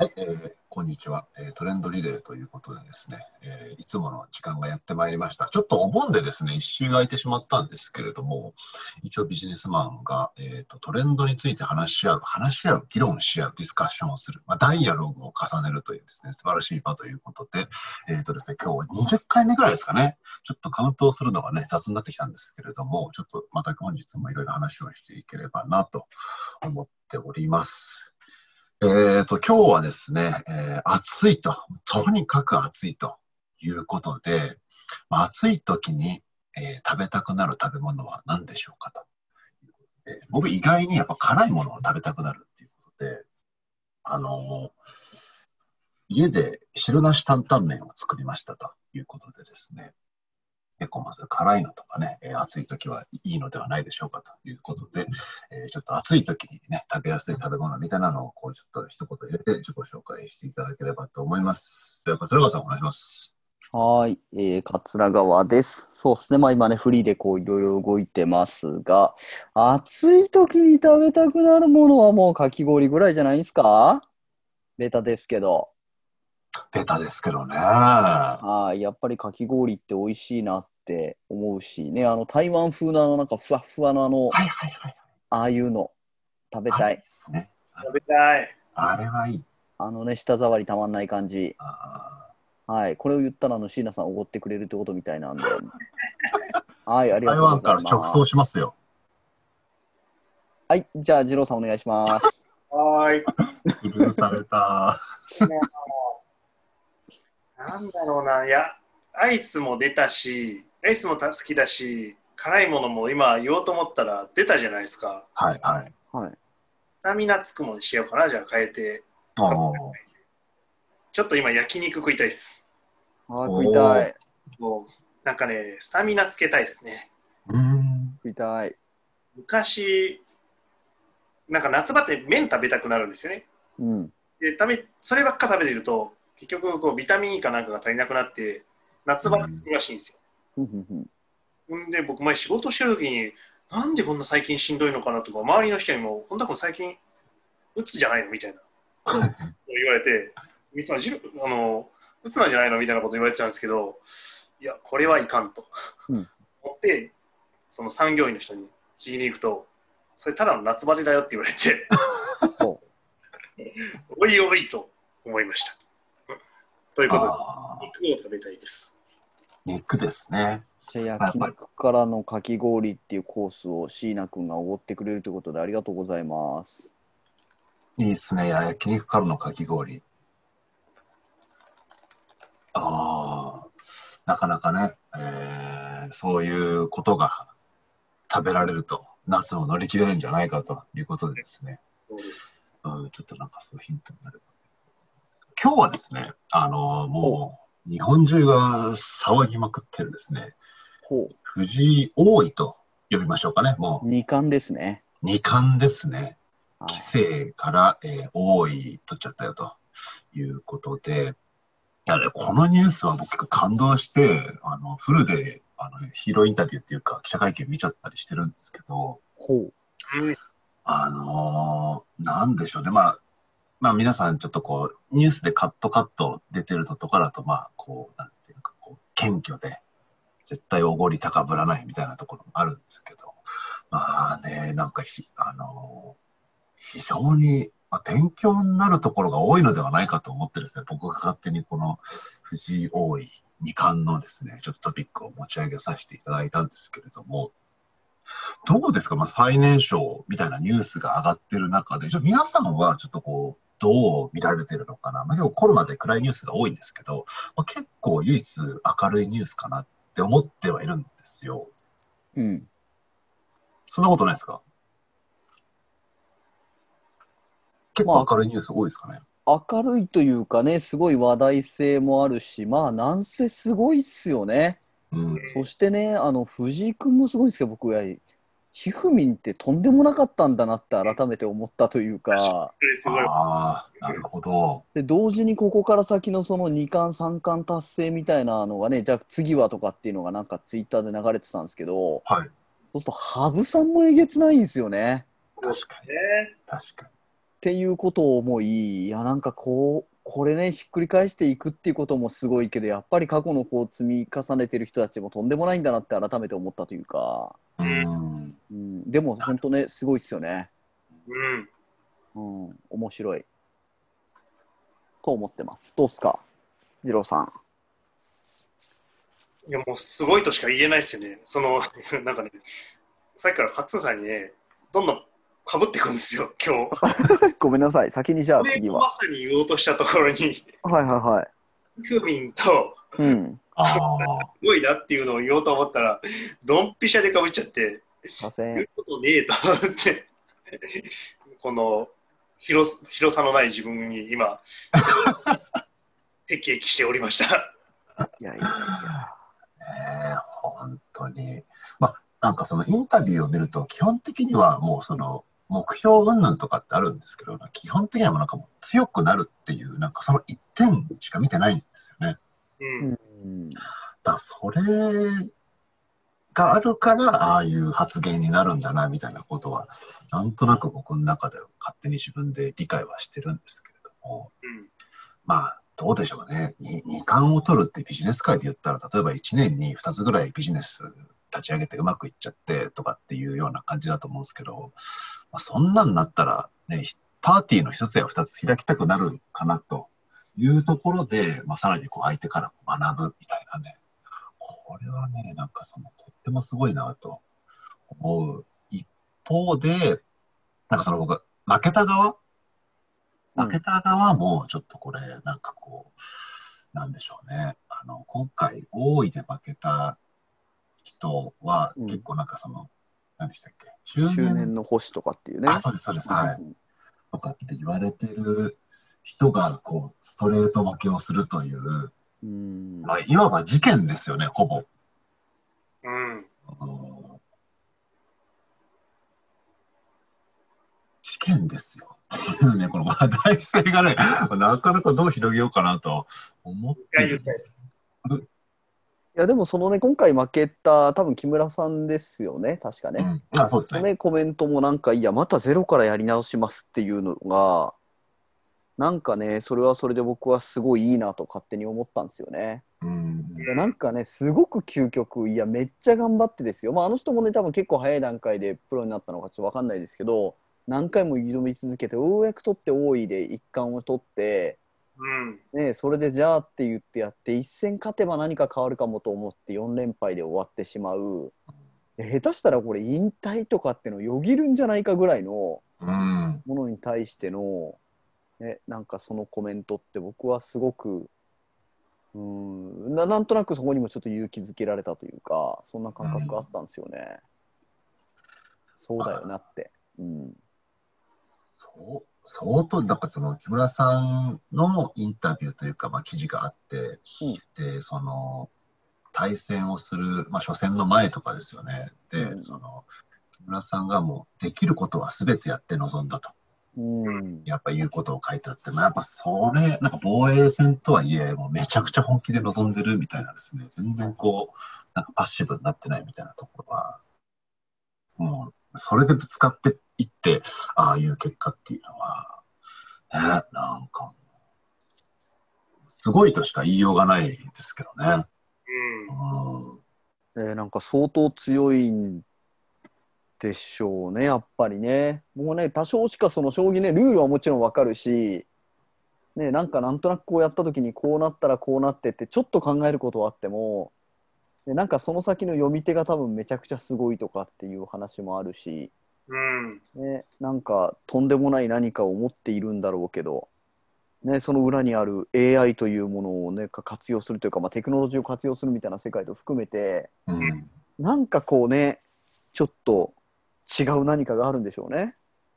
はい、えーこんにちは、えートレンドリレーということでですね、えーいつもの時間がやってまいりました。ちょっとお盆でですね、一周空いてしまったんですけれども、一応ビジネスマンが、えーとトレンドについて話し合う、話し合う、議論し合う、ディスカッションをする、まあ、ダイアログを重ねるというですね、素晴らしい場ということで、えーとですね、今日は20回目ぐらいですかね、ちょっとカウントをするのがね、雑になってきたんですけれども、ちょっとまた本日もいろいろ話をしていければなと思っております。えー、と、今日はですね、えー暑いと、とにかく暑いと。いうことで、まあ暑い時に、えー食べたくなる食べ物は何でしょうかと。えー僕意外にやっぱ辛いものを食べたくなるっていうことで、あのー家で汁なし担々麺を作りましたということでですね、結構まず辛いのとかね、えー暑い時はいいのではないでしょうかということで、えーちょっと暑い時にね、食べやすい食べ物みたいなのを、こう、ちょっと一言入れて自己紹介していただければと思います。では、桂川さんお願いします。はーい、えー、桂川です。そうですね、まあ今ね、フリーでこういろいろ動いてますが、暑い時に食べたくなるものはもうかき氷ぐらいじゃないですか？ベタですけど。ベタですけどね。はい、やっぱりかき氷って美味しいなって思うし、ね、あの台湾風のあのなんかふわっふわのあの、はいはいはい。ああいうの食べたいね。食べたい。あれはいい。あのね、舌触りたまんない感じ。あはい、これを言ったらあの椎名さんおごってくれるってことみたいなんで。はい、あーりがとう台湾からございます。直送しますよ。はい、じゃあ、二郎さんお願いします。はーい。許された。なんだろうな。いや、アイスも出たし、アイスもた好きだし、辛いものも今言おうと思ったら出たじゃないですか。はいはい。はい。スタミナつくものにしようかな、じゃあ変えて。ちょっと今焼肉食いたいです。あー食いたい。もうなんかね、スタミナつけたいですね。うーん。食いたい。昔、なんか夏場って麺食べたくなるんですよね。うん。で食べそればっか食べてると、結局こうビタミン E かなんかが足りなくなって、夏場ってつくらしいんですよ。ふん。で僕前仕事してる時になんでこんな最近しんどいのかなとか周りの人にも本田君最近うつじゃないの？みたいな。言われて「みさんじるあのうつなんじゃないの?」みたいなこと言われてたんですけどいやこれはいかんと、うん。思ってその産業医の人に聞きに行くとそれただの夏バテだよって言われて。ほおいおいと思いましたということで肉を食べたいです肉ですね。じゃあ、焼肉からのかき氷っていうコースを椎名君がおごってくれるということでありがとうございます。いいっすね。焼肉からのかき氷。ああ、なかなかね、えーそういうことが食べられると、夏を乗り切れるんじゃないかということでですね、どうですうん、ちょっとなんかそういうヒントになれば。今日はですね、あのもう、日本中が騒ぎまくってるですね。藤井王位と呼びましょうかね、も二冠ですね。う二冠ですね。はい棋聖から、えー王位取っちゃったよということで、このニュースは僕結構感動して、あのフルであのヒーローインタビューっていうか記者会見見ちゃったりしてるんですけど、ほう。うんあのーなんでしょうね、まあ、まあ皆さんちょっとこう、ニュースでカットカット出てるのとかだと、まあ、こう、なんていうか、こう、謙虚で、絶対おごり高ぶらないみたいなところもあるんですけど、まあね、なんかひ、あの非常に、まあ、勉強になるところが多いのではないかと思ってですね、僕が勝手にこの藤井王位二冠のですね、ちょっとトピックを持ち上げさせていただいたんですけれども、どうですか、まあ、最年少みたいなニュースが上がってる中で、じゃあ皆さんはちょっとこう、どう見られてるのかな、まあ、結構コロナで暗いニュースが多いんですけど、まあ、結構唯一明るいニュースかなって思ってはいるんですよ。うん。そんなことないですか？結構明るいニュース多いですかね？明るいというかね、すごい話題性もあるし、まあ、なんせすごいっすよね。うん、そしてね、あの、藤井君もすごいんですけど、僕は、ひふみんってとんでもなかったんだなって改めて思ったというか、あ、なるほど。で同時にここから先のその2冠、3冠達成みたいなのがね、じゃあ次はとかっていうのがなんかツイッターで流れてたんですけど、はい。そうすると羽生さんもえげつないんですよね。確かに。ね確かに。っていうことを思い、いや、なんかこう、これね、ひっくり返していくっていうこともすごいけど、やっぱり過去のこう積み重ねてる人たちもとんでもないんだなって改めて思ったというか、うん。うん、でも本当ね、すごいですよね。うん。うん、面白い。と思ってます。どうっすか、二郎さん。いや、もうすごいとしか言えないですよね。その、なんかね、さっきからカッツンさんにね、どんどんかぶってくるんですよ、今日。ごめんなさい、先にじゃあで次は。まさに言おうとしたところに、はいはいはい。クミンと、うん。あすごいなっていうのを言おうと思ったら、ドンピシャでかぶっちゃって、すいませ。言うんことねえと思って、この広広さのない自分に今、辟易しておりました。いやいやいや。あ。ねえ本当に。まあ、なんかそのインタビューを見ると、基本的にはもうその、目標云々とかってあるんですけど、基本的にはもうなんかもう強くなるっていう、なんかその一点しか見てないんですよね。うん。うん。だからそれがあるから、ああいう発言になるんだな、みたいなことは、なんとなく僕の中で勝手に自分で理解はしてるんですけれども、うん。まあ、どうでしょうね。に二冠を取るってビジネス界で言ったら、例えば1年に2つぐらいビジネス立ち上げてうまくいっちゃってとかっていうような感じだと思うんですけど、まあ、そんなんなったら、ね、パーティーの一つや二つ開きたくなるかなというところで、まあ、さらにこう相手から学ぶみたいなね、これはね、なんかその、とってもすごいなと思う一方で、なんかその僕、負けた側？負けた側も、ちょっとこれ、なんかこう、なんでしょうね。あの、今回、大井で負けた人は、うん結構なんかその、何でしたっけ？周周年の星とかっていうね。あ、そうです、そうです。はい。とかって言われてる人が、こう、ストレート負けをするという、うん。まあ、いわば事件ですよね、ほぼ。うん。事件ですよ。ね、この話題性がね、なかなかどう広げようかなと思ってるいや言っいや、でもそのね、今回負けた、多分木村さんですよね、確かね。うん、あそうですね。ね、コメントもなんか、いや、またゼロからやり直しますっていうのが、なんかね、それはそれで僕はすごいいいなと勝手に思ったんですよね。うんいやなんかね、すごく究極、いや、めっちゃ頑張ってですよ。まあ、あの人もね、多分結構早い段階でプロになったのかちょっとわかんないですけど、何回も挑み続けて、ようやく取って多いで一冠を取って、うん。ね、それでじゃあって言ってやって、一戦勝てば何か変わるかもと思って4連敗で終わってしまう。で下手したらこれ引退とかってのをよぎるんじゃないかぐらいのうん。ものに対しての、ね、なんかそのコメントって僕はすごくうんななんとなくそこにもちょっと勇気づけられたというかそんな感覚があったんですよね。そうだよなって。うんそう相当、なんかその木村さんのインタビューというか、まあ、記事があって、で、その、対戦をする、まあ、初戦の前とかですよね。で、うんその、木村さんがもう、できることは全てやって臨んだと。うんやっぱ言うことを書いてあって、まあ、やっぱそれ、なんか防衛戦とはいえ、もうめちゃくちゃ本気で臨んでるみたいなですね、全然こう、なんかパッシブになってないみたいなところは、もう、それでぶつかっていって、ああいう結果っていうのは、ね、なんか、すごいとしか言いようがないですけどね。うん。えーなんか相当強いんでしょうね、やっぱりね。もうね、多少しかその将棋ね、ルールはもちろんわかるし、ね、なんかなんとなくこうやった時にこうなったらこうなってってちょっと考えることはあっても、でなんかその先の読み手が多分めちゃくちゃすごいとかっていう話もあるし、うん。ね、なんかとんでもない何かを持っているんだろうけど、ね、その裏にある AI というものを、ね、か活用するというか、まあ、テクノロジーを活用するみたいな世界と含めて、うん。なんかこうね、ちょっと違う何かがあるんでしょうね。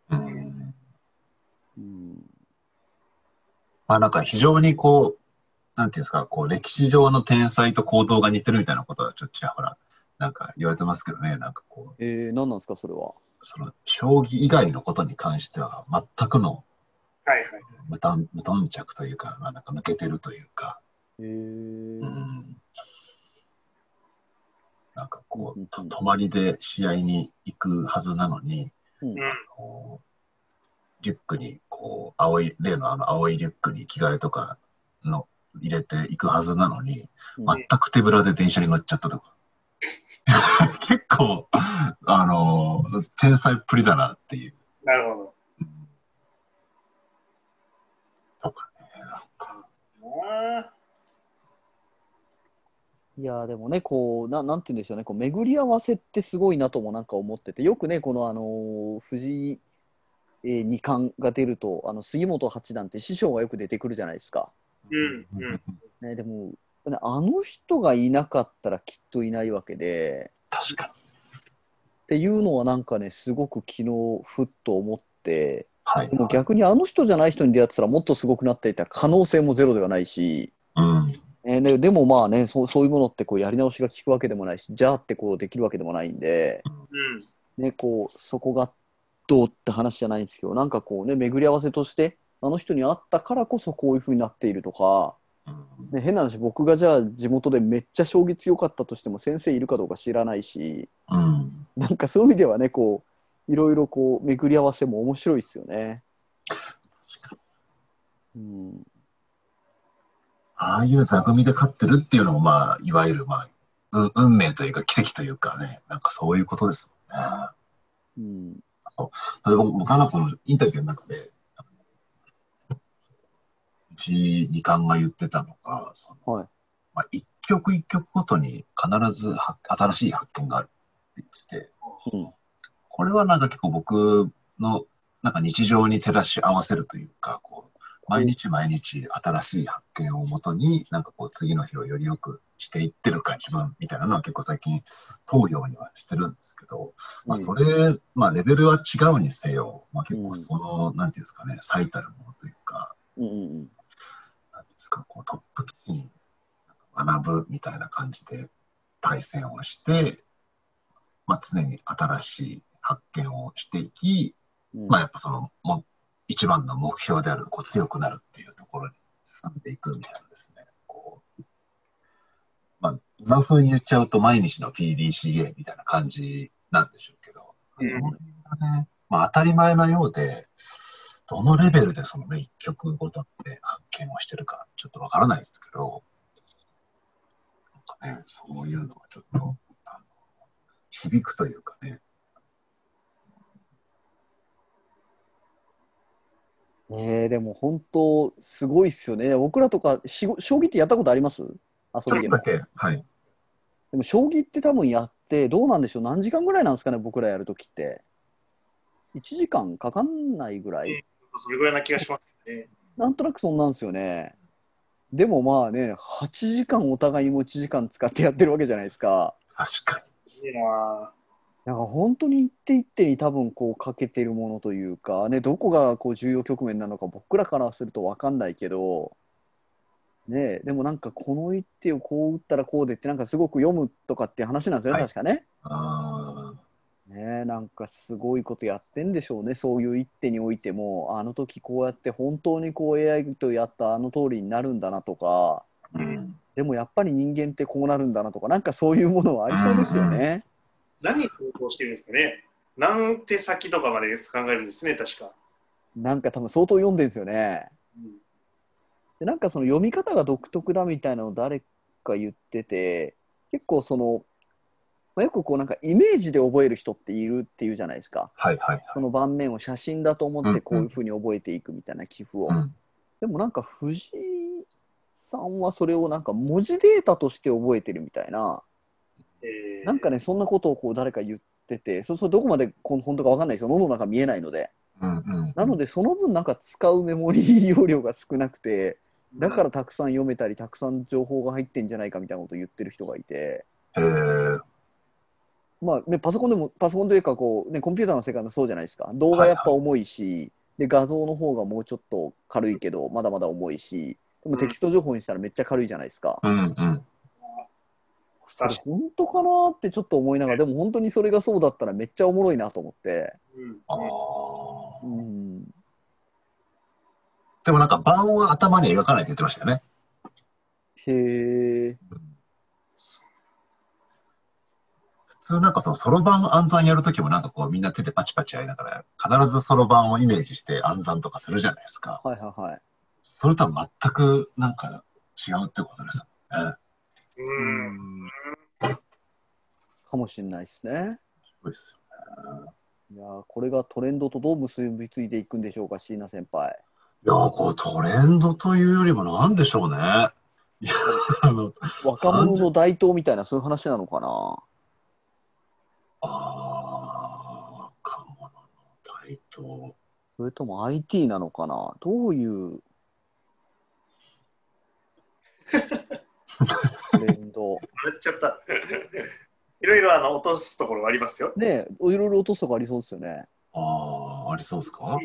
うん。うん、まあなんか非常にこう、なんていうんですか、こう歴史上の天才と行動が似てるみたいなことはちょっとちらほら、なんか言われてますけどね、なんかこう、えー、何なんですか、それは？その将棋以外のことに関しては全くのはいはい。無頓無頓着というか、まあ、なんか抜けてるというか、えー。うん、なんかこう、うんと泊まりで試合に行くはずなのに、うん。リュックにここう、青い、例のあの青いリュックに着替えとかの入れていくはずなのに、うん全く手ぶらで電車に乗っちゃったとか。結構、あの、天才っぷりだなっていう。なるほど。とかね、なんか。あいやーでもね、こう、ななんて言うんでしょうね、こう巡り合わせってすごいなともなんか思ってて、よくね、この、あのー藤井、えー二冠が出ると、あの杉本八段って師匠がよく出てくるじゃないですか。うんうんね、でも、ねあの人がいなかったらきっといないわけで、確かに。っていうのはなんかね、すごく昨日、ふっと思って、はいで。も逆にあの人じゃない人に出会ってたらもっとすごくなっていた可能性もゼロではないし、うん。えでもまあねそう、そういうものってこうやり直しが効くわけでもないし、じゃあってこうできるわけでもないんで、うんね、こうそこがどうって話じゃないんですけど、なんかこうね、巡り合わせとして、あの人に会ったからこそこういうふうになっているとか、変な話、僕がじゃあ地元でめっちゃ将棋強かったとしても先生いるかどうか知らないし、うん。なんかそういう意味ではね、こう、いろいろこう巡り合わせも面白いですよね。うん。ああいう座組で勝ってるっていうのも、まあ、いわゆる、まあ、う運命というか奇跡というかね、なんかそういうことですもんね。うん。例えば僕はこのインタビューの中で、藤井二冠が言ってたのが、そのはい。まあ、一曲一曲ごとに必ずは新しい発見があるって言ってて、うん。これはなんか結構僕のなんか日常に照らし合わせるというか、こう毎日毎日新しい発見をもとに、なんかこう次の日をより良くしていってるか自分みたいなのは結構最近投票にはしてるんですけど、まあそれ、まあレベルは違うにせよ、まあ結構その、なんていうんですかね、最たるものというか、こうトップ棋士に学ぶみたいな感じで対戦をして、まあ、常に新しい発見をしていき、うんまあ、やっぱそのも一番の目標であるこう強くなるっていうところに進んでいくみたいなですね。こうまあ、今風に言っちゃうと毎日の PDCA みたいな感じなんでしょうけど、うんそれがね、まあ、当たり前のようで、どのレベルでそのね、一曲ごとで発見をしてるかちょっとわからないですけど、なんかね、そういうのがちょっと、あの響くというかね、ねえでも本当すごいっすよね。僕らとかしご将棋ってやったことあります？遊びではい。でも将棋って多分やってどうなんでしょう？何時間ぐらいなんですかね僕らやるときって。1時間かかんないぐらいそれぐらいな気がしますね。なんとなくそんなんですよね。でもまあね8時間お互いにも1時間使ってやってるわけじゃないですか。確かいいななんか本当に一手一手に多分こうかけてるものというか、ね、どこがこう重要局面なのか僕らからすると分かんないけど、ねえ、でもなんかこの一手をこう打ったらこうでってなんかすごく読むとかって話なんですよね、はい確かね。あねえ、なんかすごいことやってんでしょうね、そういう一手においても、あの時こうやって本当にこう AI とやったあの通りになるんだなとか、ーうん。でもやっぱり人間ってこうなるんだなとか、なんかそういうものはありそうですよね。何を投稿してるんですかね？何手先とかまで考えるんですね、確か。なんか多分相当読んでるんですよね。うんでなんかその読み方が独特だみたいなのを誰か言ってて結構その、まあ、よくこうなんかイメージで覚える人っているっていうじゃないですか。はいはいはい。その盤面を写真だと思ってこういうふうに覚えていくみたいな寄付を、うん。でもなんか藤井さんはそれをなんか文字データとして覚えてるみたいな。えー。なんかねそんなことをこう誰か言っててそうするとどこまでこの本当か分かんないですよ。脳の中見えないので。うんうん。なのでその分なんか使うメモリー容量が少なくてだからたくさん読めたりたくさん情報が入ってんじゃないかみたいなことを言ってる人がいて、へーまあね、パソコンでもパソコンというかこう、ね、コンピューターの世界もそうじゃないですか動画やっぱ重いし、で画像の方がもうちょっと軽いけどまだまだ重いしでもテキスト情報にしたらめっちゃ軽いじゃないですか。うんうん。それ本当かなってちょっと思いながらでも本当にそれがそうだったらめっちゃおもろいなと思って。うんあうーんでもなんか盤は頭に描かないって言ってましたよね。へえ。通通なんかそのそろばん暗算やるときもなんかこうみんな手でパチパチやりながら、必ずそろばんをイメージして暗算とかするじゃないですか。はいはいはい。それとは全くなんか違うってことですよね。うん。かもしれないですね。そうですよね。いやーこれがトレンドとどう結びついていくんでしょうか、椎名先輩。いやー、こうトレンドというよりもなんでしょうね。いや、あの、若者の台頭みたいな、そういう話なのかな。あー、若者の台頭。それとも IT なのかな？どういう？トレンド。笑っちゃった。いろいろあの落とすところはありますよ。ねえ、いろいろ落とすとこありそうですよね。あー、ありそうですか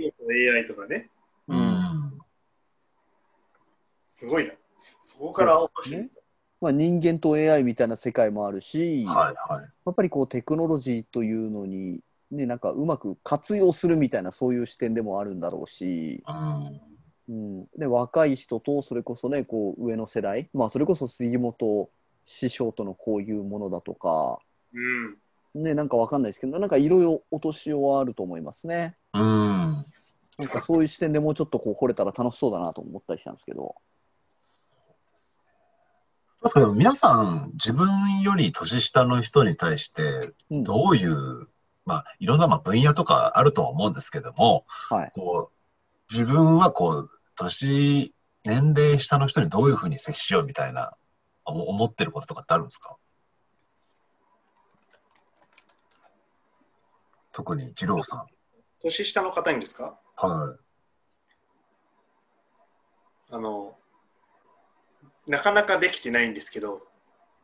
？AI とかね。ううんん。すごいな。そこから落としてねまあ、人間と AI みたいな世界もあるし、はいはい。やっぱりこうテクノロジーというのに、ね、なんかうまく活用するみたいなそういう視点でもあるんだろうし、うん。うん、で若い人とそれこそねこう上の世代、まあ、それこそ杉本師匠とのこういうものだとか、うん。ね、なんかわかんないですけどなんかいろいろ落としようはあると思いますね。うん。なんかそういう視点でもうちょっとこう掘れたら楽しそうだなと思ったりしたんですけど。確かに皆さん、自分より年下の人に対して、うん、どういう、まあ、いろんなまあ分野とかあるとは思うんですけども、はい、こう、自分はこう、年、年齢下の人にどういうふうに接しようみたいな、思思ってることとかってあるんですか？特に、二郎さん。年下の方にですか？はあの、なかなかできてないんですけど、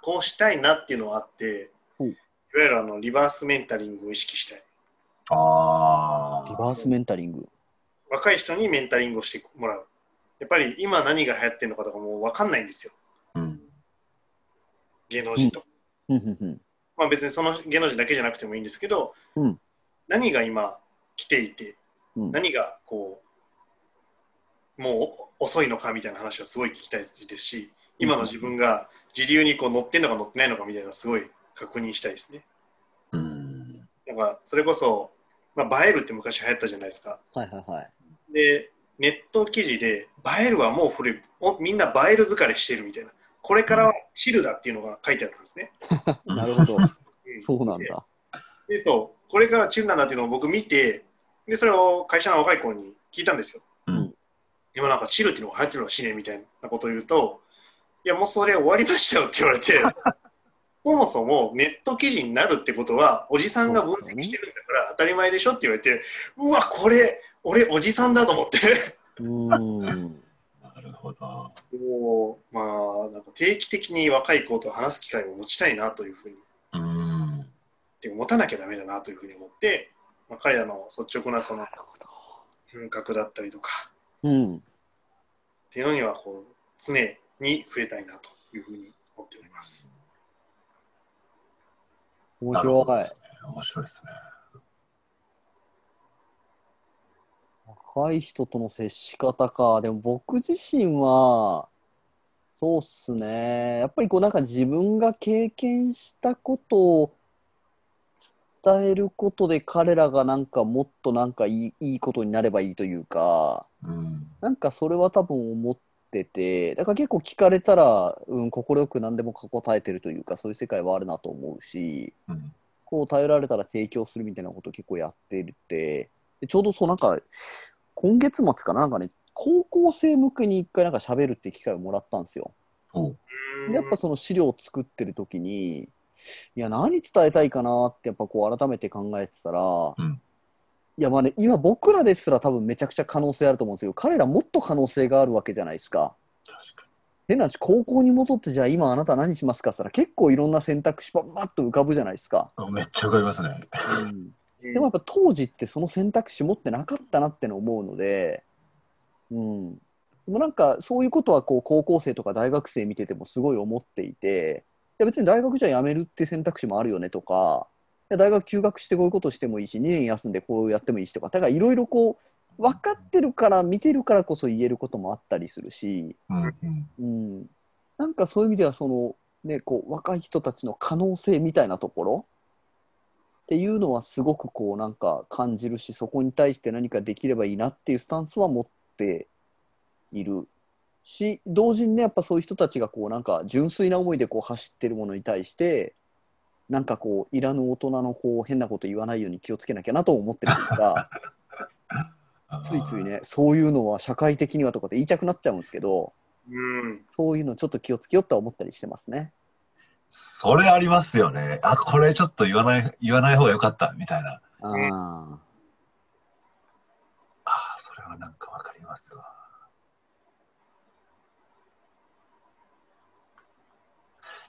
こうしたいなっていうのはあって、うんいわゆるあのリバースメンタリングを意識したい。い。ああ。リバースメンタリング。若い人にメンタリングをしてもらう。やっぱり今何が流行ってるのかとかもう分かんないんですよ。うん。芸能人とか。ふんまあ別にその芸能人だけじゃなくてもいいんですけど、うん何が今来ていて、うん何がこう、もう遅いのかみたいな話はすごい聞きたいですし、今の自分が自流にこう乗ってんのか乗ってないのかみたいなすごい確認したいですね。うん。なんかそれこそ、まあ、映えるって昔流行ったじゃないですか。はいはいはい。で、ネット記事で、映えるはもう古い、おみんな映える疲れしてるみたいな。これからはチルだっていうのが書いてあったんですね。なるほど。うんそうなんだ。で、そう、これからチルなんだっていうのを僕見て、で、それを会社の若い子に聞いたんですよ。うん今なんかチルっていうのが流行ってるのかしねみたいなことを言うと、いや、もうそれ終わりましたよって言われて、そもそもネット記事になるってことは、おじさんが分析してるんだから当たり前でしょって言われて、うわ、これ、俺、おじさんだと思って。うーん。なるほど。もう、まあ、なんか定期的に若い子と話す機会を持ちたいなというふうに、うん。てか持たなきゃダメだなというふうに思って、まあ、彼らの率直なそのなるほど。風格だったりとか、うん。っていうのにはこう常に触れたいなというふうに思っております。面白い。ですね。面白いですね。若い人との接し方か。でも僕自身は、そうっすね。やっぱりこうなんか自分が経験したことを伝えることで彼らがなんかもっとなんかいいいいことになればいいというか、うん。なんかそれは多分思ってて、だから結構聞かれたら、うん、快く何でも答えてるというか、そういう世界はあるなと思うし、うん。こう頼られたら提供するみたいなことを結構やってるって、でちょうどそうなんか、今月末かななんかね、高校生向けに一回なんか喋るって機会をもらったんですよ。でやっぱその資料を作ってる時に、いや、何伝えたいかなってやっぱこう改めて考えてたら、んいやまあね、今僕らですら多分めちゃくちゃ可能性あると思うんですけど、彼らもっと可能性があるわけじゃないですか。確か変な話、高校に戻ってじゃあ今あなた何しますかって言ったら結構いろんな選択肢ばばっと浮かぶじゃないですか。に。めっちゃわかりますね。うんうんでもやっぱ当時ってその選択肢持ってなかったなっての思うので、うん。でもなんかそういうことはこう高校生とか大学生見ててもすごい思っていて、いや別に大学じゃ辞めるって選択肢もあるよねとか、大学休学してこういうことしてもいいし、2年休んでこうやってもいいしとか、だからいろいろこう分かってるから見てるからこそ言えることもあったりするし、うん。うん。うん。なんかそういう意味ではそのね、こう若い人たちの可能性みたいなところっていうのはすごくこうなんか感じるしそこに対して何かできればいいなっていうスタンスは持っているし同時にねやっぱそういう人たちがこうなんか純粋な思いでこう走ってるものに対してなんかこういらぬ大人のこう変なこと言わないように気をつけなきゃなと思ってるんですが ついついねそういうのは社会的にはとかって言いたくなっちゃうんですけどうん。そういうのちょっと気をつけようとは思ったりしてますね。それありますよね。あ、これちょっと言わない、言わない方がよかった、みたいな。あーああ、それはなんかわかりますわ。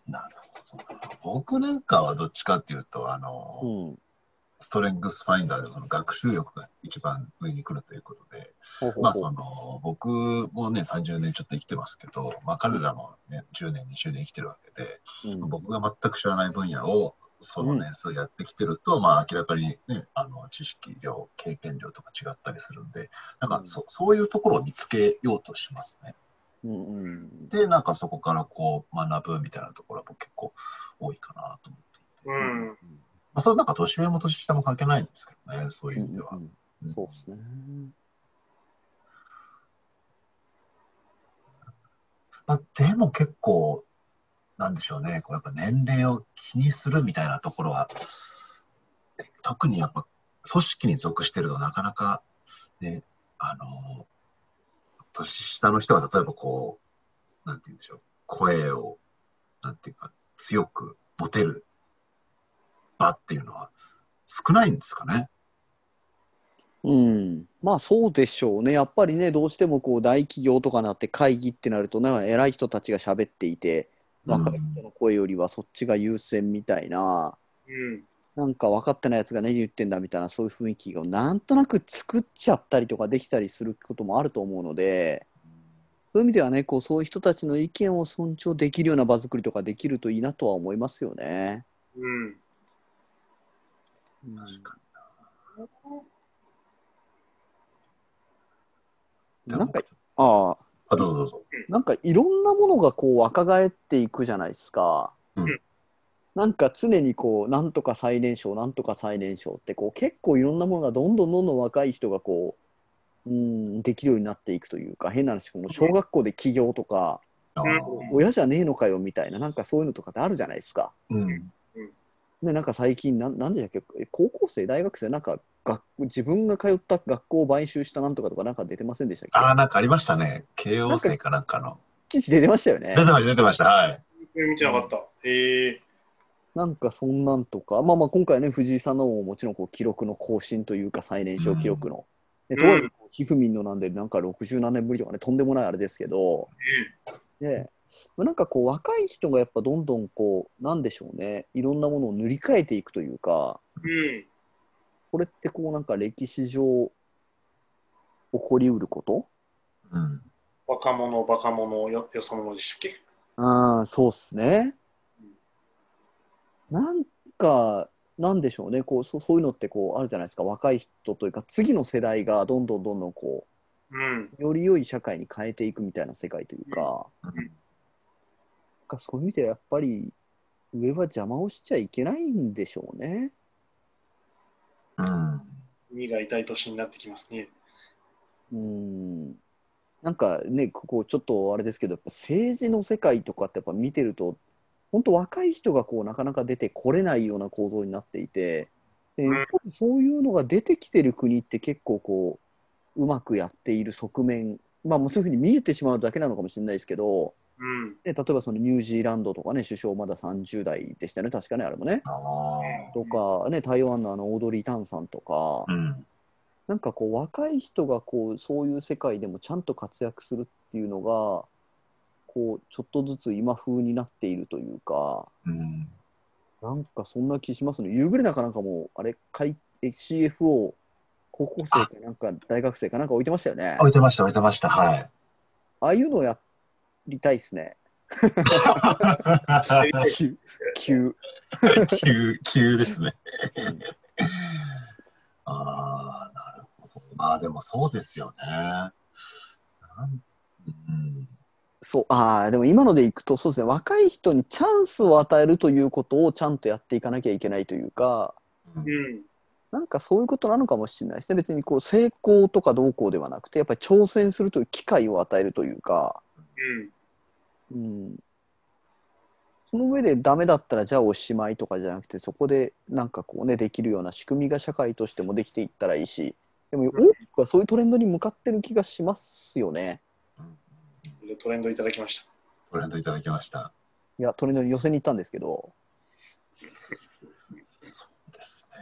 なるほど。僕なんかはどっちかっていうと、あの、うん。ストレングスファインダーでその学習力が一番上に来るということで、ほうほうほう。まあその僕もね30年ちょっと生きてますけど、まあ彼らもね10年20年生きてるわけで、うん。僕が全く知らない分野をその年数やってきてると、まあ明らかにね、あの知識量、経験量とか違ったりするんで、なんかそ,、そういうところを見つけようとしますね。うんうんで、なんかそこからこう学ぶみたいなところは僕結構多いかなと思っていて。うん。まあ、それなんか年上も年下も関係ないんですけどね、そういう意味では。うんうんそうですね。まあ、でも結構、なんでしょうね、こうやっぱ年齢を気にするみたいなところは、特にやっぱ組織に属してるとなかなか、ね、あの、年下の人が例えばこう、なんて言うんでしょう、声を、なんていうか、強く持てる場っていうのは少ないんですかね。うん、まあそうでしょうね。やっぱりね、どうしてもこう大企業とかなって会議ってなるとね、偉い人たちが喋っていて、若い人の声よりはそっちが優先みたいな、うん。なんか分かってないやつが何言ってんだみたいな、そういう雰囲気がなんとなく作っちゃったりとかできたりすることもあると思うので、そういう意味ではね、こうそういう人たちの意見を尊重できるような場作りとかできるといいなとは思いますよね。うん。うん確かに。なんか、ああ、あ、どうぞどうぞ。なんかいろんなものがこう若返っていくじゃないですか。うんなんか常にこう、なんとか最年少、なんとか最年少ってこう結構いろんなものがどんどんどんどん若い人がこう、うん、できるようになっていくというか、変な話、この小学校で起業とか、親じゃねえのかよみたいな、なんかそういうのとかってあるじゃないですか。うん。で、なんか最近、なんなんでしたっけ、え高校生、大学生、なんか学自分が通った学校を買収したなんとかとかなんか出てませんでしたっけ？ああ、なんかありましたね。慶応生かなんかの。記事出てましたよね出。てました、出てました。はい。見てなかった。ええなんかそんなんとか、まあまあ今回ね、藤井さんのももちろんこう記録の更新というか最年少記録の。で、うんとはいえひふみんのなんで、なんか60何年ぶりとかね、とんでもないあれですけど、で、まあなんかこう、若い人がやっぱどんどんこう、なんでしょうね、いろんなものを塗り替えていくというか、うん。これってこう、なんか歴史上、起こりうること？うん。若者、バカ者、よよそ者でしたっけ？ああ、そうっすね。なんか、なんでしょうね、こうそそういうのってこうあるじゃないですか、若い人というか、次の世代がどんどんどんどんこうん。う、より良い社会に変えていくみたいな世界というか、うんなんかそういう意味ではやっぱり、上は邪魔をしちゃいけないんでしょうね。うん。耳が痛い年になってきますね。うん。なんかね、ここちょっとあれですけど、やっぱ政治の世界とかってやっぱ見てると、本当若い人がこうなかなか出てこれないような構造になっていて、でそういうのが出てきてる国って結構こう、うまくやっている側面、まあもうそういうふうに見えてしまうだけなのかもしれないですけど、うん。ね、例えばそのニュージーランドとかね、首相まだ30代でしたよね、確かね、あれもね。とか、ね、台湾のあのオードリー・タンさんとか、うん。なんかこう若い人がこうそういう世界でもちゃんと活躍するっていうのがこうちょっとずつ今風になっているというかうん。なんかそんな気しますね。夕暮れ中なんかもうあれかいえ CFO 高校生かなんか大学生かなんか置いてましたよね。置いてました、置いてました。はい。ああいうのやりたいですね。急急急、急ですね。うんああ、なるほど。まあでもそうですよね。なんうん。そうああでも今のでいくとそうですね若い人にチャンスを与えるということをちゃんとやっていかなきゃいけないというか。うん。なんかそういうことなのかもしれないですね。別にこう成功とかどうこうではなくて、やっぱり挑戦するという機会を与えるというか、うん。うん、その上でダメだったらじゃあおしまいとかじゃなくて、そこでなんかこうね、できるような仕組みが社会としてもできていったらいいし、でも多くはそういうトレンドに向かってる気がしますよね。うんトレンドいただきました。トレンドいただきました。いや、トレンドに寄せに行ったんですけど、そうですね。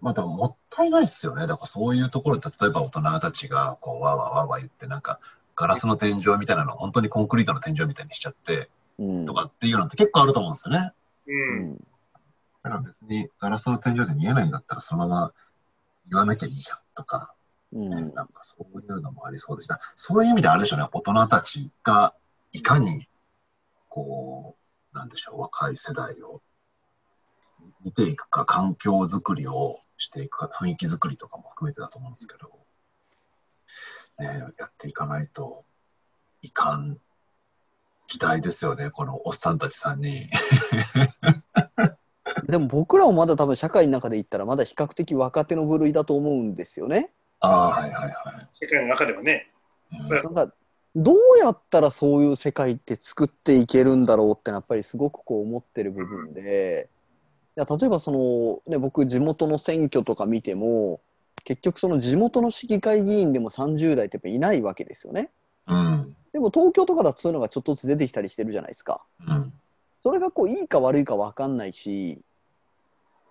まあでももったいないですよね。だからそういうところで、例えば大人たちがこうわーわーわーわー言って、なんかガラスの天井みたいなのを本当にコンクリートの天井みたいにしちゃってうん。とかっていうのって結構あると思うんですよね。う。うんんだから別にガラスの天井で見えないんだったらそのまま言わなきゃいいじゃんとか、うんねなんかそういうのもありそうでした。そういう意味であれでしょうね。大人たちがいかにこう、なんでしょう、若い世代を見ていくか、環境づくりをしていくか、雰囲気づくりとかも含めてだと思うんですけど、ね、やっていかないといかん時代ですよね、このおっさんたち3人。でも僕らもまだ多分社会の中で言ったらまだ比較的若手の部類だと思うんですよね。ああ、はいはいはい。世界の中ではね、うんそれなんかどうやったらそういう世界って作っていけるんだろうってやっぱりすごくこう思ってる部分でいや例えばその、ね、僕地元の選挙とか見ても結局その地元の市議会議員でも30代ってやっぱいないわけですよね。うん。でも東京とかだとそういうのがちょっとずつ出てきたりしてるじゃないですか。うん。それがこういいか悪いか分かんないし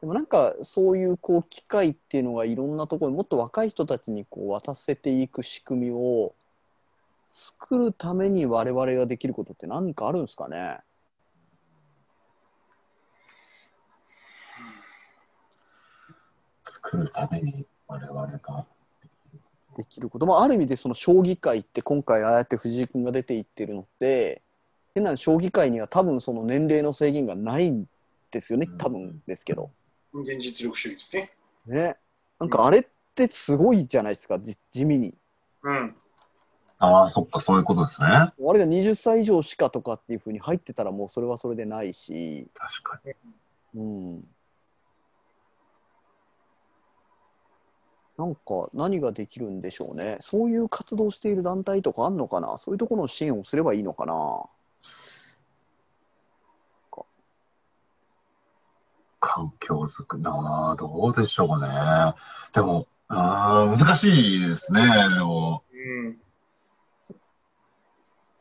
でもなんかそういうこう機会っていうのがいろんなところにもっと若い人たちにこう渡せていく仕組みを作るために我々ができることって何かあるんですかね？作るために我々ができること。もある意味でその将棋界って今回ああやって藤井君が出ていってるのって変な将棋界には多分その年齢の制限がないんですよね多分ですけど。完全実力主義ですね。ねなんかあれってすごいじゃないですかじ地味に。うん。ああ、そっか、そういうことですね。あれが20歳以上しかとかっていうふうに入ってたらもうそれはそれでないし、確かに。うん。なんか何ができるんでしょうね。そういう活動している団体とかあんのかな？そういうところの支援をすればいいのかな？環境づくな、どうでしょうね。でも、あ難しいですね。でも、うん。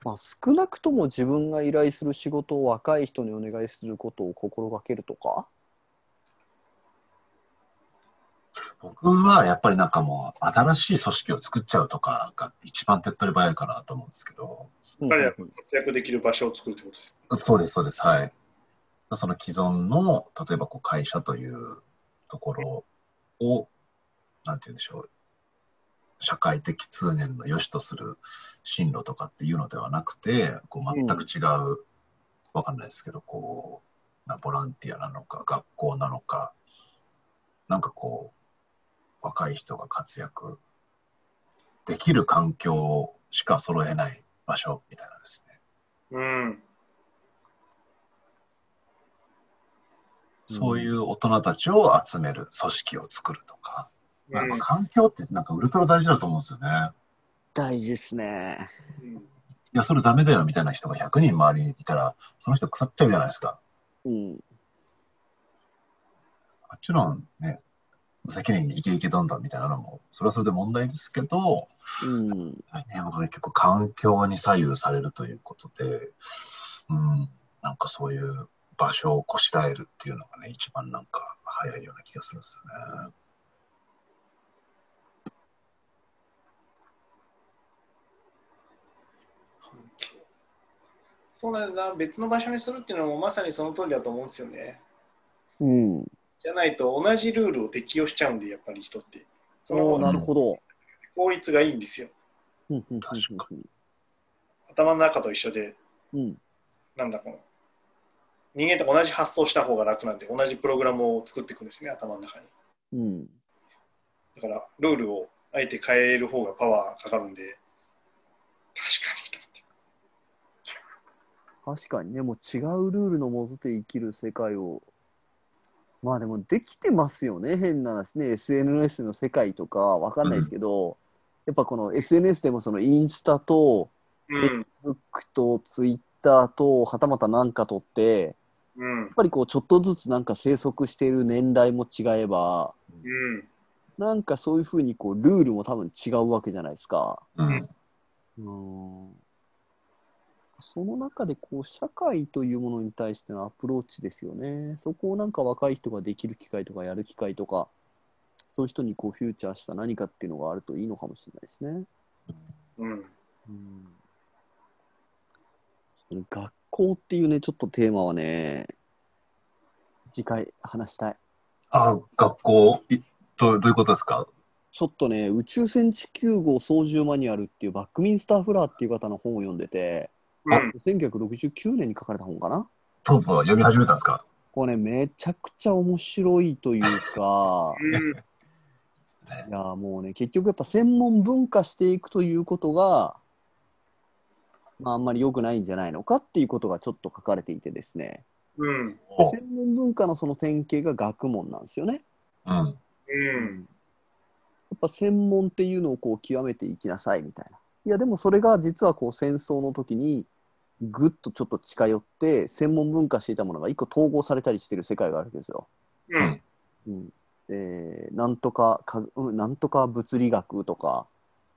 まあ、少なくとも自分が依頼する仕事を若い人にお願いすることを心がけるとか？僕はやっぱりなんかもう、新しい組織を作っちゃうとかが一番手っ取り早いかなと思うんですけど、彼らがうん活躍できる場所を作るってことです。そうです、そうです、はい。その既存の、例えばこう会社というところを、なんて言うんでしょう、社会的通念の良しとする進路とかっていうのではなくて、こう全く違う、わかんないですけど、こう、なボランティアなのか、学校なのか、なんかこう、若い人が活躍できる環境しか揃えない場所みたいなですね。うん。そういう大人たちを集める組織を作るとか、うんなんか環境ってなんかウルトラ大事だと思うんですよね。大事ですね。うんいや、それダメだよみたいな人が100人周りにいたら、その人腐っちゃうじゃないですか。うん。もちろんね、無責任にイケイケどんどんみたいなのも、それはそれで問題ですけど、うん。やはりね、僕ね、結構環境に左右されるということで、うん、なんかそういう場所をこしらえるっていうのがね、一番なんか早いような気がするんですよね。そうなんだな、別の場所にするっていうのもまさにその通りだと思うんですよね。うん。じゃないと同じルールを適用しちゃうんで、やっぱり人って。そのなるほど。効率がいいんですよ。うんうんうん確か頭の中と一緒で、うん。なんだこの。人間と同じ発想した方が楽なんで、同じプログラムを作っていくんですね、頭の中に。うん。だから、ルールをあえて変える方がパワーかかるんで、確かに。確かにね、もう違うルールのもとで生きる世界をまあでもできてますよね、変な話ね、SNS の世界とかわかんないですけど、やっぱこの SNS でもそのインスタと、うん。Facebook と Twitter と、はたまたなんかとって、うんやっ。ぱりこうちょっとずつなんか生息している年代も違えば、うん。なんかそういうふうにこうルールも多分違うわけじゃないですか。うん。うんその中でこう社会というものに対してのアプローチですよね。そこをなんか若い人ができる機会とかやる機会とか、そういう人にこうフューチャーした何かっていうのがあるといいのかもしれないですね。うん。うん学校っていうね、ちょっとテーマはね、次回話したい。あ、学校、いどうどういうことですか？ちょっとね、宇宙船地球号操縦マニュアルっていうバックミンスター・フラーっていう方の本を読んでて、うん。1969年に書かれた本かな？そうそう、読み始めたんですか？これね、めちゃくちゃ面白いというか、いやもうね、結局やっぱ専門分化していくということが、まあ、あんまり良くないんじゃないのかっていうことがちょっと書かれていてですね、うん。お専門文化のその典型が学問なんですよね。うん。うん。やっぱ専門っていうのをこう極めていきなさいみたいな。いやでもそれが実はこう戦争の時にぐっとちょっと近寄って専門文化していたものが一個統合されたりしてる世界があるわけですよ。うん。うんえーなんとかか、うんなんとか物理学とか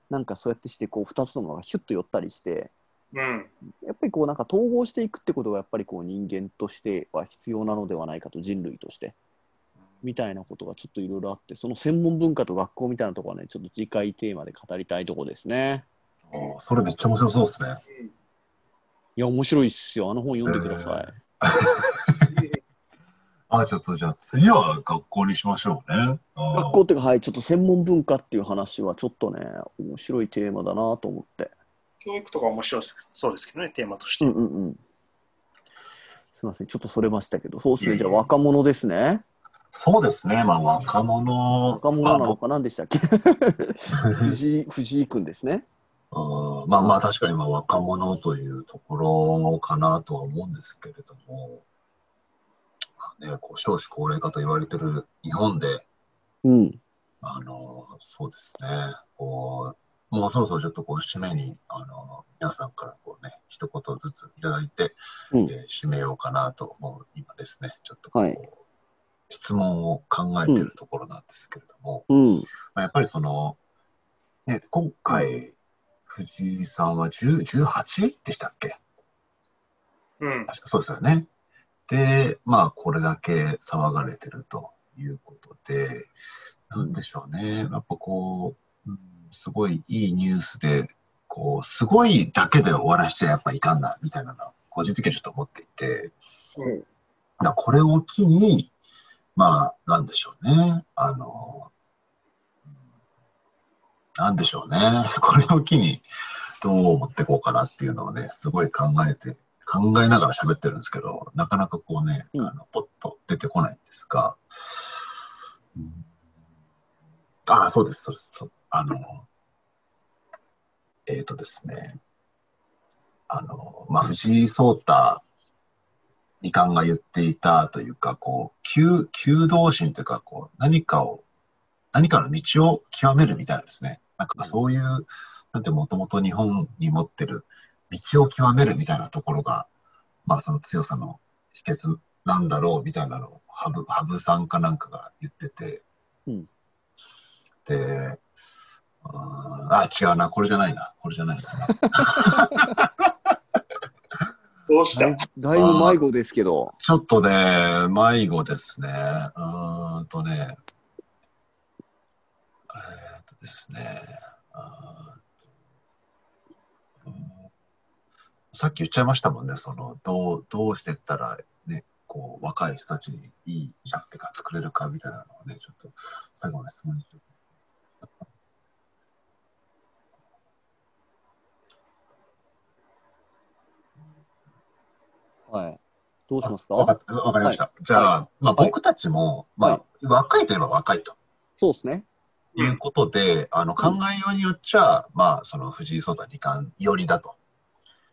なんかそうやってしてこう2つのものがヒュッと寄ったりしてうん。やっぱりこうなんか統合していくってことがやっぱりこう人間としては必要なのではないかと人類としてみたいなことがちょっといろいろあってその専門文化と学校みたいなところはねちょっと次回テーマで語りたいとこですねおそれめっちゃ面白そうですね。いや面白いっすよあの本読んでください、あ、ちょっとじゃあ次は学校にしましょうね。学校っていうかはいちょっと専門文化っていう話はちょっとね面白いテーマだなと思って教育とか面白そうですけどね、テーマとして。うんうんうん。すいませんちょっとそれましたけどそうですね。いえいえじゃあ若者ですね。そうですね。まあ若者。若者なのか何でしたっけ？藤井藤井君ですね。うん。まあまあ確かにまあ若者というところかなとは思うんですけれども、まあね、こう少子高齢化と言われてる日本で、うん。あの、そうですね、こう、もうそろそろちょっとこう締めに、あの、皆さんからこうね、一言ずついただいて、うん。えー締めようかなと思う今ですね、ちょっとこう、はい。質問を考えているところなんですけれども、うん。まあ、やっぱりその、ね、今回、藤井さんは10 18でしたっけ？うん。確かそうですよね。で、まあ、これだけ騒がれてるということで、なんでしょうね。やっぱこう、うん、すごいいいニュースで、こう、すごいだけで終わらしちゃやっぱいかんな、みたいなのは、個人的にはちょっと思っていて、うんだこれを機に、まあ、なんでしょうね。あの、うんなんでしょうね。これを機に、どう持っていこうかなっていうのをね、すごい考えて、考えながら喋ってるんですけど、なかなかこうね、うんあのポッと出てこないんですが、ああ、そうです、そうです。そうあの、えっ、とですね、あの、まあ、藤井聡太二冠が言っていたというか、こう、求、求道心というか、こう、何かを、何かの道を極めるみたいなですね。なんかそういう、なんてもともと日本に持ってる道を極めるみたいなところが、まあその強さの秘訣なんだろうみたいなのを、羽生、羽生さんかなんかが言ってて、うんで、あ、違うな、これじゃないな、これじゃないですね。どうした？だいぶ迷子ですけど。ちょっとね、迷子ですね。うーんとね、えーっとですね、さっき言っちゃいましたもんね、その、どう、どうしてったら、ね、こう、若い人たちにいい社ってか作れるかみたいなのをね、ちょっと、最後まで質問にしてはい。どうしますか？わかわかりました。じゃあ、まあ僕たちも、まあ、は若いといえば若いと。そうですね。いうことで、あの考えようによっちゃ、まあ、その藤井聡太二冠寄りだと。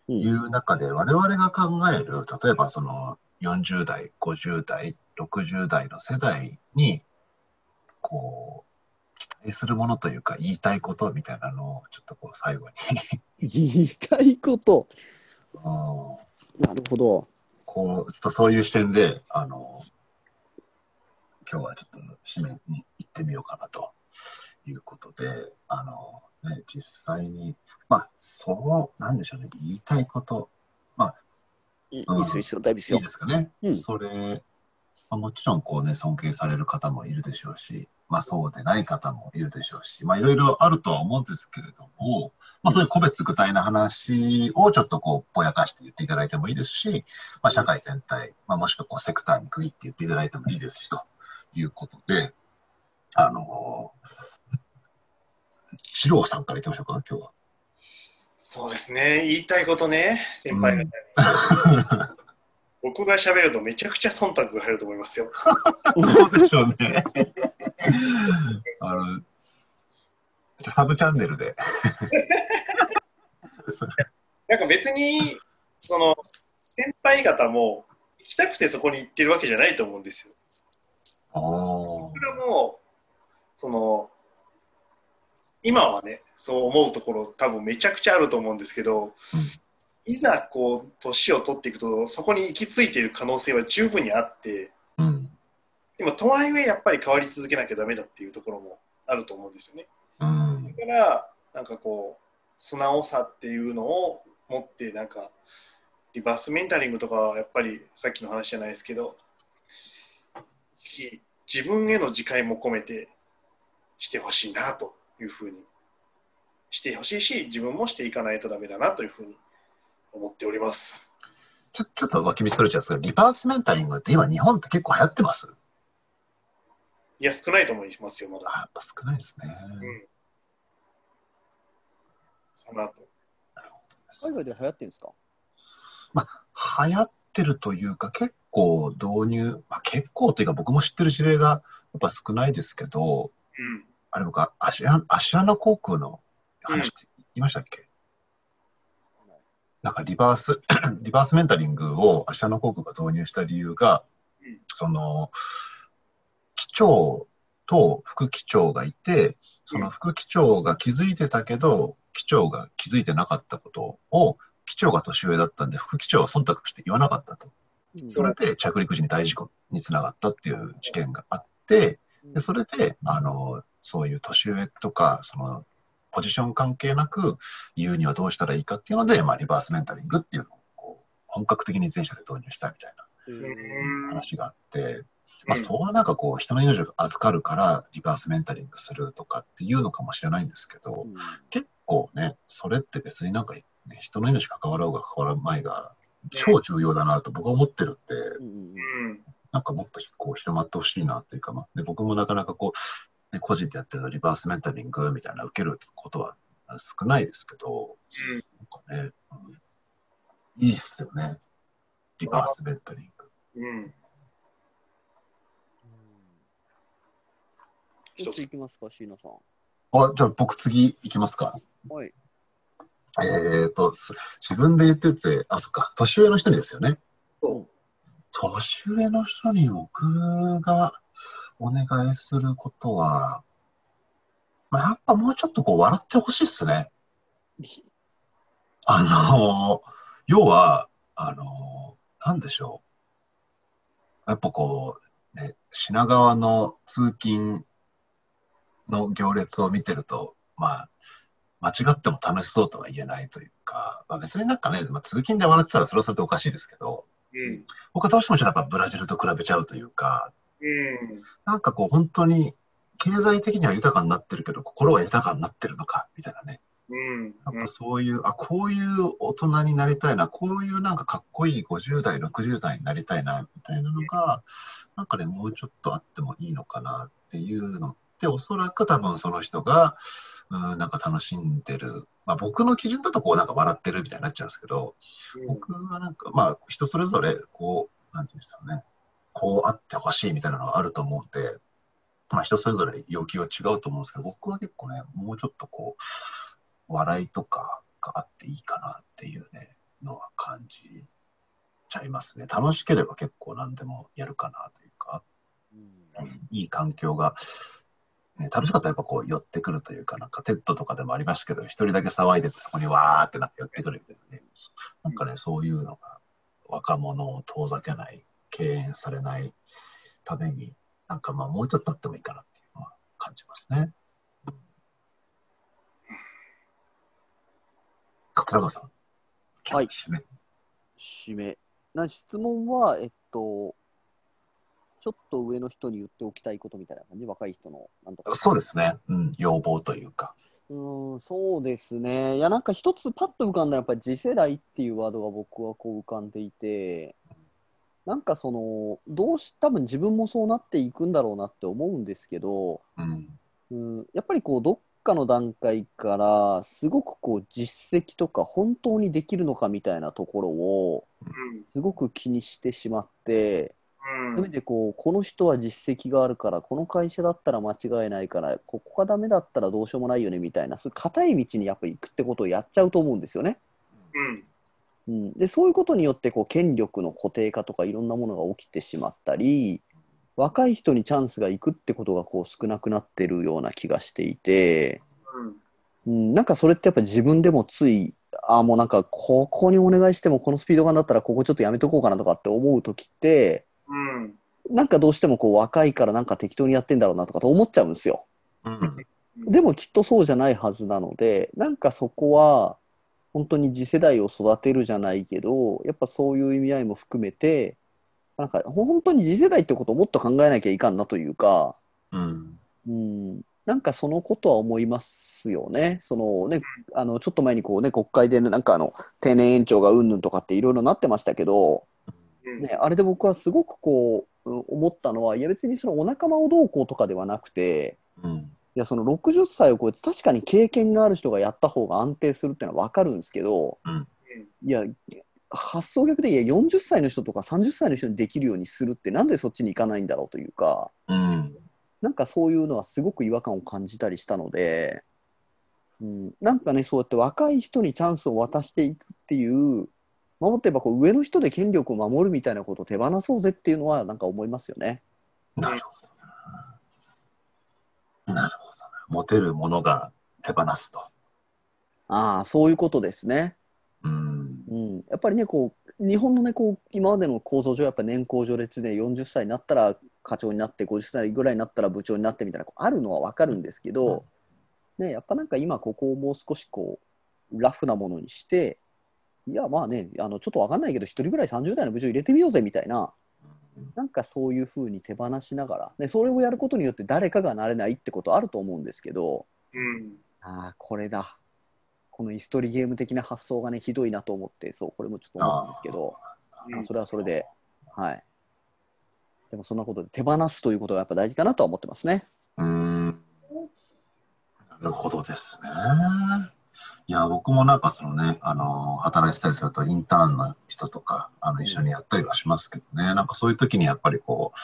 うん。いう中で、我々が考える、例えばその40代、50代、60代の世代に、こう、期待するものというか、言いたいことみたいなのを、ちょっとこう、最後に。言いたいこと。うんなるほど。こう、ちょっとそういう視点で、あの、今日はちょっと締めに行ってみようかなということで、あの、ね、実際に、まあ、そう、なんでしょうね、言いたいこと、いいうんいいっすよ、いいっすよ、だいぶいいっすよいいで。すかね。うんそれ、まあ、もちろんこうね、尊敬される方もいるでしょうし、まあそうでない方もいるでしょうし、まあいろいろあるとは思うんですけれども、まあそういう個別具体な話をちょっとこうぼやかして言っていただいてもいいですし、まあ社会全体、まあもしくはこうセクターに区切って言っていただいてもいいですし、ということで、あの二郎さんからいきましょうか、今日は。そうですね、言いたいことね、先輩方に。僕が喋るとめちゃくちゃ忖度が入ると思いますよ。そうでしょうね。あの、サブチャンネルで。なんか別に、その、先輩方も行きたくてそこに行ってるわけじゃないと思うんですよ。お僕らも、その、今はね、そう思うところ多分めちゃくちゃあると思うんですけど、いざこう、年を取っていくと、そこに行き着いている可能性は十分にあって、うん。でもとはいえやっぱり変わり続けなきゃダメだっていうところもあると思うんですよね。うん。だから、なんかこう、素直さっていうのを持って、なんか、リバースメンタリングとかはやっぱりさっきの話じゃないですけど、き自分への自戒も込めてしてほしいなというふうにしてほしいし、自分もしていかないとダメだなというふうに思っております。ちょちょっと脇道それちゃうんですけど、リバースメンタリングって今日本って結構流行ってます？いや、少ないと思いますよ、まだ。あやっぱ少ないですね。かなと。海外で流行ってるんですか？流行ってるというか、結構導入、まあ、結構というか僕も知ってる事例がやっぱ少ないですけど、うん。あれ僕、アシアアシアナ航空の話って言いましたっけ、なんかリバース、リバースメンタリングをアシアナ航空が導入した理由が、うん。その、機長と副機長がいて、その副機長が気づいてたけど、機長が気づいてなかったことを、機長が年上だったんで、副機長は忖度して言わなかったと。それで着陸時に大事故につながったっていう事件があって、でそれで、あの、そういう年上とか、その、ポジション関係なく言うにはどうしたらいいかっていうので、まあ、リバースメンタリングっていうのをこう本格的に全社で導入したみたいなうん話があって、まあ、そうはなんかこう、人の命を預かるからリバースメンタリングするとかっていうのかもしれないんですけど、結構ね、それって別になんか、ね、人の命関わろうが関わらないが、超重要だなと僕は思ってるんで、うん。なんかもっとこう広まってほしいなっていうか、まあ、で僕もなかなかこう、ね、個人でやってるのリバースメンタリングみたいな受けることは少ないですけど、なんかね、うんいいっすよね。リバースメンタリング。うん。どっち行きますか、椎名さん。あ、じゃあ僕次行きますか。はい。えっ、と、す自分で言ってて、あ、そっか、年上の人にですよね。そ年上の人に僕がお願いすることは、まあ、やっぱもうちょっとこう笑ってほしいっすね。あの、要は、あの、なんでしょう。やっぱこう、ね、品川の通勤の行列を見てると、まあ、間違っても楽しそうとは言えないというか、まあ、別になんかね、まあ、通勤で笑ってたらそれはそれでおかしいですけど、うん。僕はどうしてもちょっとやっぱブラジルと比べちゃうというか、うん。なんかこう本当に経済的には豊かになってるけど、心は豊かになってるのか、みたいなね。うん。やっぱそういう、あ、こういう大人になりたいな、こういうなんかかっこいい50代、60代になりたいな、みたいなのが、なんかね、もうちょっとあってもいいのかなっていうのって、おそらく多分その人が、うん、なんか楽しんでる。まあ僕の基準だとこうなんか笑ってるみたいになっちゃうんですけど、僕はなんか、まあ人それぞれ、こう、なんていうんですかね、こうあってほしいみたいなのがあると思うんで、まあ人それぞれ要求は違うと思うんですけど、僕は結構ね、もうちょっとこう、笑いとかがあっていいかなっていうね、のは感じちゃいますね。楽しければ結構何でもやるかなというか、うんいい環境が、ね、楽しかったらやっぱこう寄ってくるというか、なんか TED とかでもありましたけど、一人だけ騒いでてそこにわーってなって寄ってくるみたいなね。なんかね、そういうのが若者を遠ざけない、敬遠されないために、なんかまあもうちょっとあってもいいかなっていうのは感じますね。桂川さん。はい締め締め。な質問は、えっと、ちょっと上の人に言っておきたいことみたいな感じ、若い人のなんとか。そうですね。うん、要望というか。うーん、そうですね。いや、なんか一つパッと浮かんだのは、やっぱり次世代っていうワードが僕はこう浮かんでいて、なんかその、どうし、多分自分もそうなっていくんだろうなって思うんですけど、うん。うん、やっぱりこう、どっかの段階から、すごくこう、実績とか本当にできるのかみたいなところを、うんすごく気にしてしまって、うんそれでこうこの人は実績があるからこの会社だったら間違いないからここがダメだったらどうしようもないよねみたいなそういう硬い道にやっぱ行くってことをやっちゃうと思うんですよね。うんうん、でそういうことによってこう権力の固定化とかいろんなものが起きてしまったり若い人にチャンスがいくってことがこう少なくなってるような気がしていて、うん、なんかそれってやっぱ自分でもついあーもうなんかここにお願いしてもこのスピード感だったらここちょっとやめとこうかなとかって思う時ってうんなんかどうしてもこう若いからなんか適当にやってんだろうなとかと思っちゃうんですよ。うん。でもきっとそうじゃないはずなので、なんかそこは本当に次世代を育てるじゃないけど、やっぱそういう意味合いも含めて、なんか本当に次世代ってことをもっと考えなきゃいかんなというか、うん。うん、なんかそのことは思いますよね。そのね、あのちょっと前にこうね、国会でねなんかあの定年延長がうんぬんとかっていろいろなってましたけど、うんね、あれで僕はすごくこううん思ったのは、いや別にそのお仲間をどうこうとかではなくて、うん。いやその60歳を超えて確かに経験がある人がやった方が安定するっていうのは分かるんですけど、うんいや発想逆でいや40歳の人とか30歳の人にできるようにするってなんでそっちに行かないんだろうというかうん。なんかそういうのはすごく違和感を感じたりしたので、うん、なんかねそうやって若い人にチャンスを渡していくっていう守ってばこう上の人で権力を守るみたいなことを手放そうぜっていうのはなんか思いますよね。なるほど。なるほど。持てるものが手放すと。ああそういうことですね。うん。うん、やっぱりねこう日本のねこう今までの構造上やっぱ年功序列で40歳になったら課長になって50歳ぐらいになったら部長になってみたいなこうあるのは分かるんですけど、ね、やっぱなんか今ここをもう少しこうラフなものにしていやまあねあのちょっと分かんないけど1人ぐらい30代の部長入れてみようぜみたいななんかそういうふうに手放しながら、ね、それをやることによって誰かがなれないってことあると思うんですけどうんああこれだこの椅子取りゲーム的な発想がねひどいなと思ってそうこれもちょっと思うんですけど。うんあそれはそれで、はい。でもそんなことで手放すということがやっぱ大事かなとは思ってますね。うん。なるほどですね。いや、僕もなんかそのね、あの、働いてたりすると、インターンの人とか、あの、一緒にやったりはしますけどね、なんかそういう時にやっぱりこう、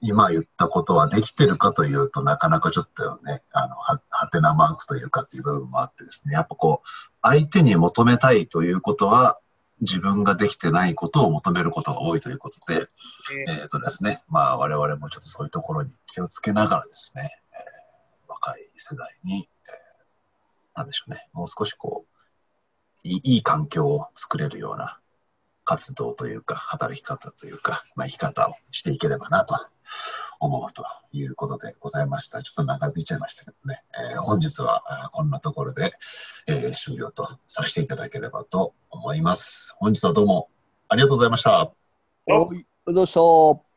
今言ったことはできてるかというとなかなかちょっとね、あの、は、はてなマークというかっていう部分もあってですね、やっぱこう、相手に求めたいということは、自分ができてないことを求めることが多いということで、えっ、とですね、まあ我々もちょっとそういうところに気をつけながらですね、えー若い世代に、えーなんでしょうね、もう少しこう、いい環境を作れるような活動というか、働き方というか、まあ、生き方をしていければなと思うということでございました。ちょっと長引いちゃいましたけどね、えー本日はこんなところで、えー終了とさせていただければと思います。本日はどうもありがとうございました。おはい、どうしよう。